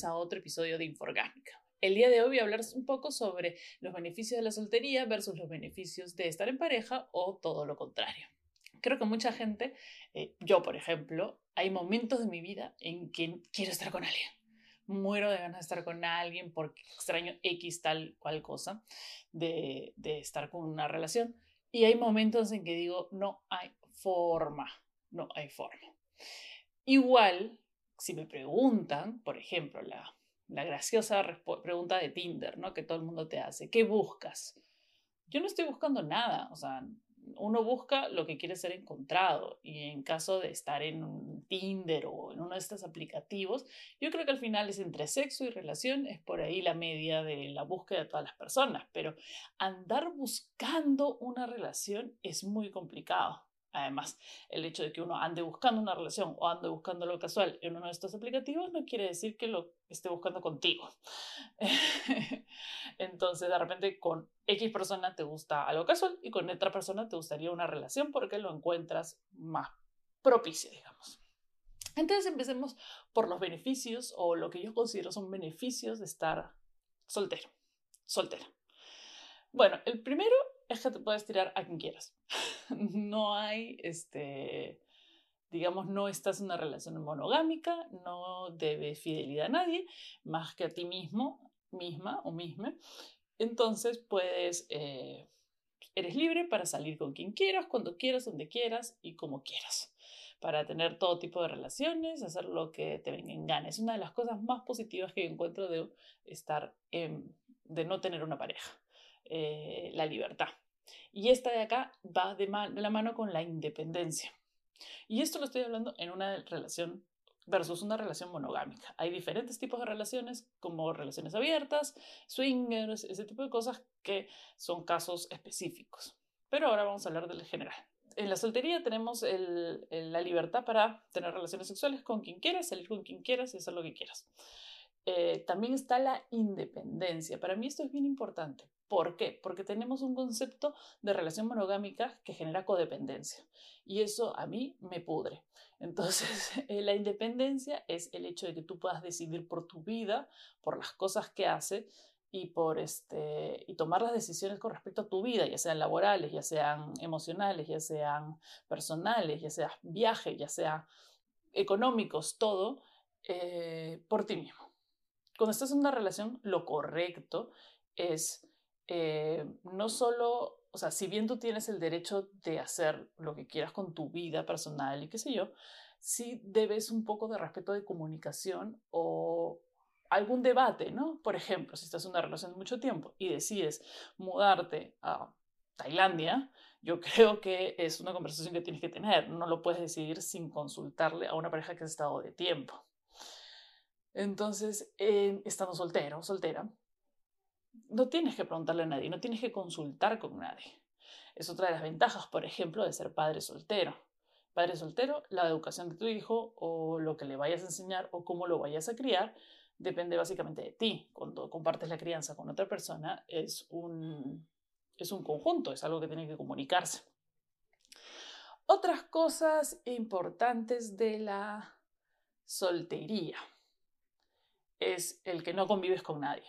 bienvenidos a otro episodio de Inforgánica. El día de hoy voy a hablar un poco sobre los beneficios de la soltería versus los beneficios de estar en pareja o todo lo contrario. Creo que mucha gente, eh, yo por ejemplo, hay momentos de mi vida en que quiero estar con alguien. Muero de ganas de estar con alguien porque extraño X tal cual cosa de, de estar con una relación. Y hay momentos en que digo, no hay forma, no hay forma. Igual, si me preguntan, por ejemplo, la, graciosa pregunta de Tinder, ¿no? Que todo el mundo te hace, ¿qué buscas? Yo no estoy buscando nada, o sea, uno busca lo que quiere ser encontrado y en caso de estar en un Tinder o en uno de estos aplicativos, yo creo que al final es entre sexo y relación, es por ahí la media de la búsqueda de todas las personas, pero andar buscando una relación es muy complicado. Además, el hecho de que uno ande buscando una relación o ande buscando lo casual en uno de estos aplicativos no quiere decir que lo esté buscando contigo. Entonces, de repente, con X persona te gusta algo casual y con otra persona te gustaría una relación porque lo encuentras más propicio, digamos. Entonces, empecemos por los beneficios o lo que yo considero son beneficios de estar soltero, soltera. Bueno, el primero es que te puedes tirar a quien quieras. no hay, este, digamos, no estás en una relación monogámica, no debes fidelidad a nadie más que a ti mismo, misma o misma. Entonces puedes, eh, eres libre para salir con quien quieras, cuando quieras, donde quieras y como quieras. Para tener todo tipo de relaciones, hacer lo que te venga en gana. Es una de las cosas más positivas que encuentro de estar, de no tener una pareja. Eh, la libertad. Y esta de acá va de, la mano con la independencia. Y esto lo estoy hablando en una relación versus una relación monogámica. Hay diferentes tipos de relaciones, como relaciones abiertas, swingers, ese tipo de cosas que son casos específicos. Pero ahora vamos a hablar del general. En la soltería tenemos la libertad para tener relaciones sexuales con quien quieras, salir con quien quieras y hacer lo que quieras. Eh, también está la independencia. Para mí esto es bien importante. ¿Por qué? Porque tenemos un concepto de relación monogámica que genera codependencia y eso a mí me pudre. Entonces, eh, la independencia es el hecho de que tú puedas decidir por tu vida, por las cosas que haces y por este y tomar las decisiones con respecto a tu vida, ya sean laborales, ya sean emocionales, ya sean personales, ya sean viajes, ya sean económicos, todo eh, por ti mismo cuando estás en una relación, lo correcto es eh, no solo, o sea, si bien tú tienes el derecho de hacer lo que quieras con tu vida personal y qué sé yo, sí debes un poco de respeto de comunicación o algún debate, ¿no? Por ejemplo, si estás en una relación de mucho tiempo y decides mudarte a Tailandia, yo creo que es una conversación que tienes que tener. No lo puedes decidir sin consultarle a una pareja que has estado de tiempo. Entonces, estando soltero soltera, no tienes que preguntarle a nadie, no tienes que consultar con nadie. Es otra de las ventajas, por ejemplo, de ser padre soltero. Padre soltero, la educación de tu hijo o lo que le vayas a enseñar o cómo lo vayas a criar depende básicamente de ti. Cuando compartes la crianza con otra persona es un, es un conjunto, es algo que tiene que comunicarse. Otras cosas importantes de la soltería es el que no convives con nadie.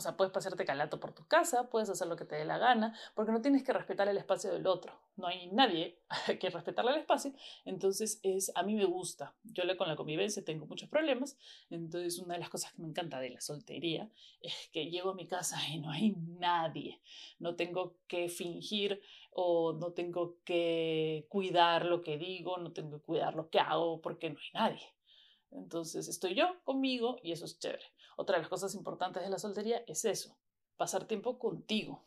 O sea, puedes pasarte calato por tu casa, puedes hacer lo que te dé la gana, porque no tienes que respetar el espacio del otro. No hay nadie que respetarle el espacio. Entonces, es, a mí me gusta. Yo con la convivencia tengo muchos problemas. Entonces, una de las cosas que me encanta de la soltería es que llego a mi casa y no hay nadie. No tengo que fingir o no tengo que cuidar lo que digo, no tengo que cuidar lo que hago, porque no hay nadie. Entonces estoy yo conmigo y eso es chévere. Otra de las cosas importantes de la soltería es eso, pasar tiempo contigo.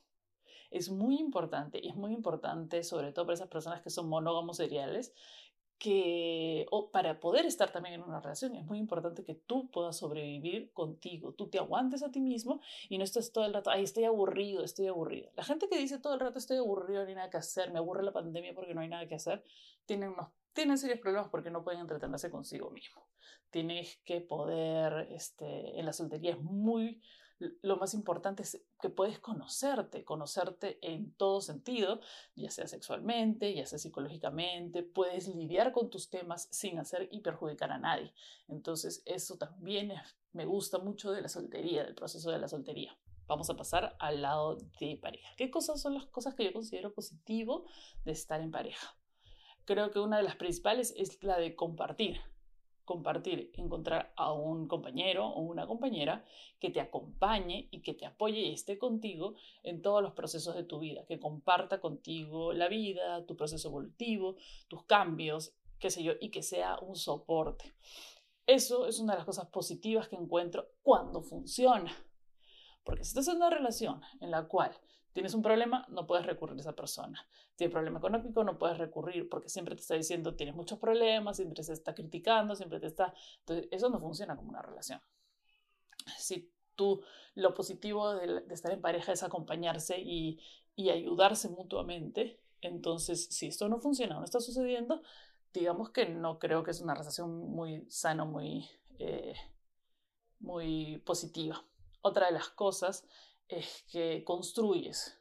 Es muy importante y es muy importante, sobre todo para esas personas que son monógamos seriales, que o para poder estar también en una relación es muy importante que tú puedas sobrevivir contigo, tú te aguantes a ti mismo y no estés todo el rato, ay, estoy aburrido, estoy aburrido. La gente que dice todo el rato estoy aburrido, no hay nada que hacer, me aburre la pandemia porque no hay nada que hacer, tienen, unos, tienen serios problemas porque no pueden entretenerse consigo mismo tienes que poder, este, en la soltería es muy lo más importante es que puedes conocerte, conocerte en todo sentido, ya sea sexualmente, ya sea psicológicamente, puedes lidiar con tus temas sin hacer y perjudicar a nadie. Entonces, eso también me gusta mucho de la soltería, del proceso de la soltería. Vamos a pasar al lado de pareja. ¿Qué cosas son las cosas que yo considero positivo de estar en pareja? Creo que una de las principales es la de compartir compartir, encontrar a un compañero o una compañera que te acompañe y que te apoye y esté contigo en todos los procesos de tu vida, que comparta contigo la vida, tu proceso evolutivo, tus cambios, qué sé yo, y que sea un soporte. Eso es una de las cosas positivas que encuentro cuando funciona. Porque si estás en una relación en la cual Tienes un problema, no puedes recurrir a esa persona. Tienes problema económico, no puedes recurrir porque siempre te está diciendo tienes muchos problemas, siempre se está criticando, siempre te está... Entonces, eso no funciona como una relación. Si tú, lo positivo de, estar en pareja es acompañarse y, ayudarse mutuamente, entonces, si esto no funciona no está sucediendo, digamos que no creo que es una relación muy sana, muy, eh, muy positiva. Otra de las cosas es que construyes,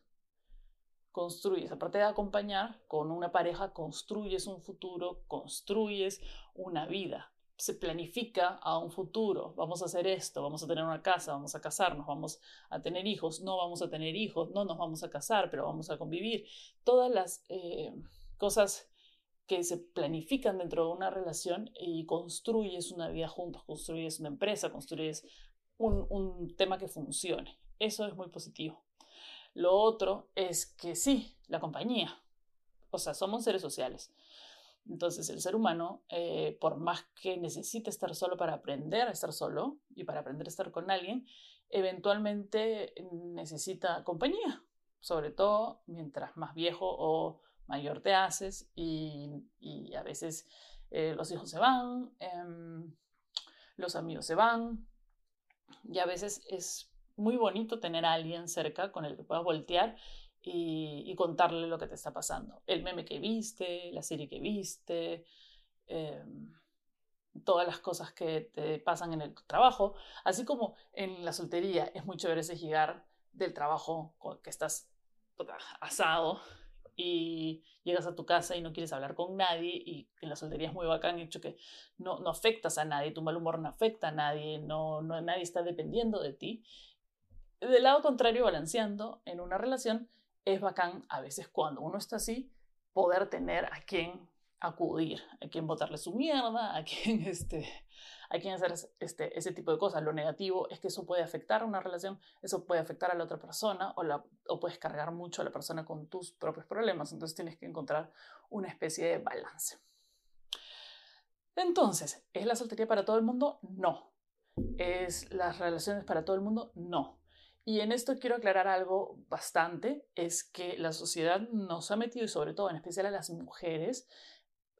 construyes, aparte de acompañar con una pareja, construyes un futuro, construyes una vida, se planifica a un futuro, vamos a hacer esto, vamos a tener una casa, vamos a casarnos, vamos a tener hijos, no vamos a tener hijos, no nos vamos a casar, pero vamos a convivir. Todas las eh, cosas que se planifican dentro de una relación y construyes una vida juntos, construyes una empresa, construyes un tema que funcione. Eso es muy positivo. Lo otro es que sí, la compañía. O sea, somos seres sociales. Entonces, el ser humano, eh, por más que necesite estar solo para aprender a estar solo y para aprender a estar con alguien, eventualmente necesita compañía, sobre todo mientras más viejo o mayor te haces y, a veces eh, los hijos se van, em, los amigos se van y a veces es muy bonito tener a alguien cerca con el que puedas voltear y, contarle lo que te está pasando. El meme que viste, la serie que viste, em, todas las cosas que te pasan en el trabajo, así como en la soltería es muy chévere ese llegar del trabajo que estás asado y llegas a tu casa y no quieres hablar con nadie y en la soltería es muy bacán hecho que no, no afectas a nadie, tu mal humor no afecta a nadie, no, no nadie está dependiendo de ti. Del lado contrario, balanceando en una relación, es bacán a veces cuando uno está así, poder tener a quien acudir, a quien botarle su mierda, a quien, este, a quien hacer este, ese tipo de cosas. Lo negativo es que eso puede afectar a una relación, eso puede afectar a la otra persona o, o puedes cargar mucho a la persona con tus propios problemas. Entonces tienes que encontrar una especie de balance. Entonces, ¿es la soltería para todo el mundo? No. ¿Es las relaciones para todo el mundo? No. Y en esto quiero aclarar algo bastante, es que la sociedad nos ha metido, y sobre todo en especial a las mujeres,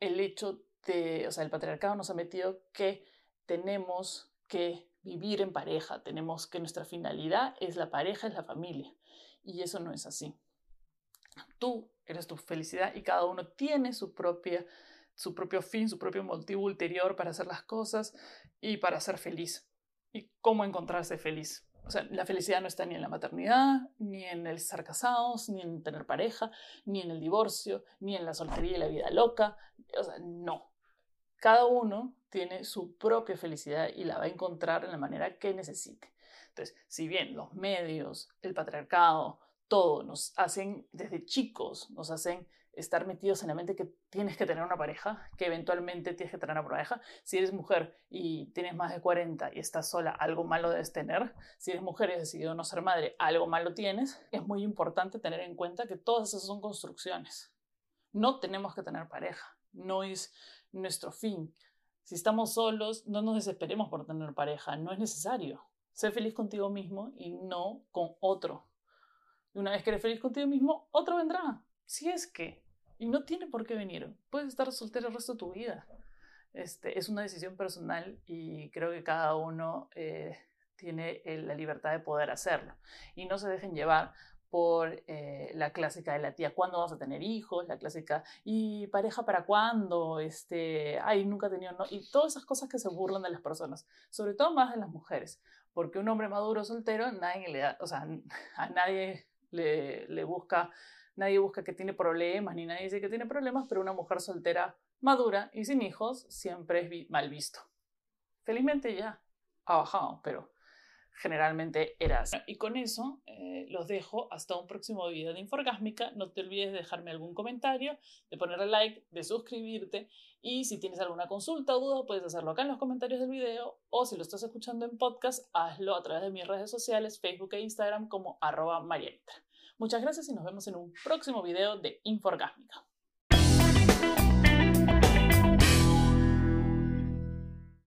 el hecho de, o sea, el patriarcado nos ha metido que tenemos que vivir en pareja, tenemos que nuestra finalidad es la pareja, es la familia. Y eso no es así. Tú eres tu felicidad y cada uno tiene su propia su propio fin, su propio motivo ulterior para hacer las cosas y para ser feliz. ¿Y cómo encontrarse feliz? O sea, la felicidad no está ni en la maternidad, ni en el estar casados, ni en tener pareja, ni en el divorcio, ni en la soltería y la vida loca. O sea, no. Cada uno tiene su propia felicidad y la va a encontrar en la manera que necesite. Entonces, si bien los medios, el patriarcado, todo nos hacen desde chicos, nos hacen estar metidos en la mente que tienes que tener una pareja, que eventualmente tienes que tener una pareja. Si eres mujer y tienes más de 40 y estás sola, algo malo debes tener. Si eres mujer y has decidido no ser madre, algo malo tienes. Es muy importante tener en cuenta que todas esas son construcciones. No tenemos que tener pareja, no es nuestro fin. Si estamos solos, no nos desesperemos por tener pareja, no es necesario. Sé feliz contigo mismo y no con otro. Y una vez que eres feliz contigo mismo, otro vendrá. Si es que, y no tiene por qué venir, puedes estar soltero el resto de tu vida. Este, es una decisión personal y creo que cada uno eh, tiene la libertad de poder hacerlo. Y no se dejen llevar por eh, la clásica de la tía, ¿cuándo vas a tener hijos? La clásica, ¿y pareja para cuándo? Este, ay, nunca he tenido, no? y todas esas cosas que se burlan de las personas, sobre todo más de las mujeres, porque un hombre maduro soltero, nadie le da, o sea, a nadie le, le busca, nadie busca que tiene problemas, ni nadie dice que tiene problemas, pero una mujer soltera madura y sin hijos siempre es mal visto. Felizmente ya ha bajado, pero generalmente era así. Y con eso eh, los dejo hasta un próximo video de Inforgásmica. No te olvides de dejarme algún comentario, de ponerle like, de suscribirte y si tienes alguna consulta o duda puedes hacerlo acá en los comentarios del video o si lo estás escuchando en podcast, hazlo a través de mis redes sociales, Facebook e Instagram como arroba marianita. Muchas gracias y nos vemos en un próximo video de Inforgásmica.